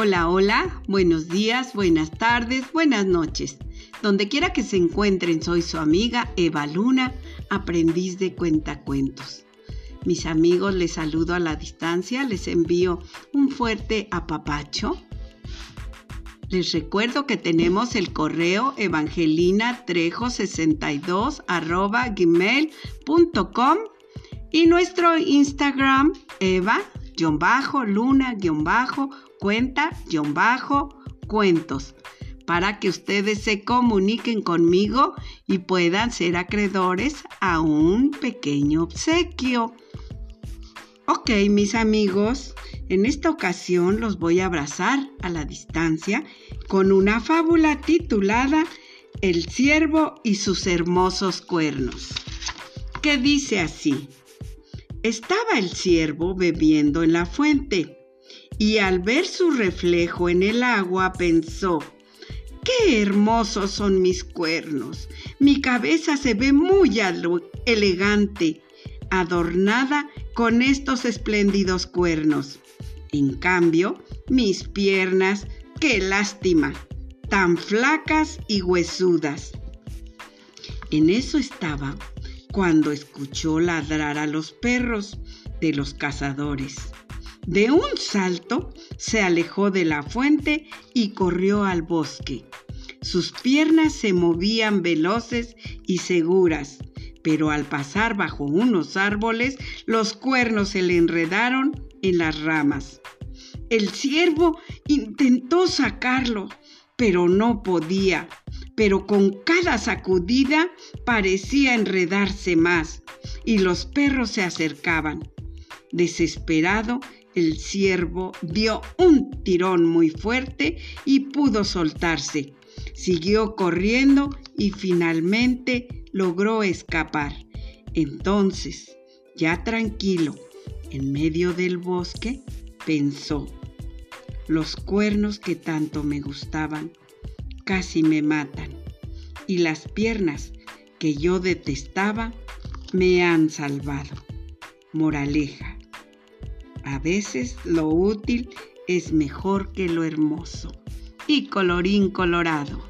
Hola, hola, buenos días, buenas tardes, buenas noches. Donde quiera que se encuentren, soy su amiga Eva Luna, aprendiz de cuentacuentos. Mis amigos, les saludo a la distancia, les envío un fuerte apapacho. Les recuerdo que tenemos el correo evangelinatrejo62 arroba gmail.com y nuestro Instagram eva-luna-cuenta-cuentos para que ustedes se comuniquen conmigo y puedan ser acreedores a un pequeño obsequio. Ok, mis amigos, en esta ocasión los voy a abrazar a la distancia con una fábula titulada El ciervo y sus hermosos cuernos, que dice así. Estaba el ciervo bebiendo en la fuente y al ver su reflejo en el agua pensó, ¡Qué hermosos son mis cuernos! Mi cabeza se ve muy elegante adornada con estos espléndidos cuernos. En cambio, mis piernas, qué lástima, tan flacas y huesudas. En eso estaba cuando escuchó ladrar a los perros de los cazadores. De un salto se alejó de la fuente y corrió al bosque. Sus piernas se movían veloces y seguras, pero al pasar bajo unos árboles los cuernos se le enredaron en las ramas. El ciervo intentó sacarlo, pero no podía, pero con cada sacudida parecía enredarse más y los perros se acercaban. Desesperado, el ciervo dio un tirón muy fuerte y pudo soltarse. Siguió corriendo y finalmente logró escapar. Entonces, ya tranquilo, en medio del bosque, pensó, los cuernos que tanto me gustaban casi me matan y las piernas que yo detestaba me han salvado. Moraleja. A veces lo útil es mejor que lo hermoso. Y colorín colorado.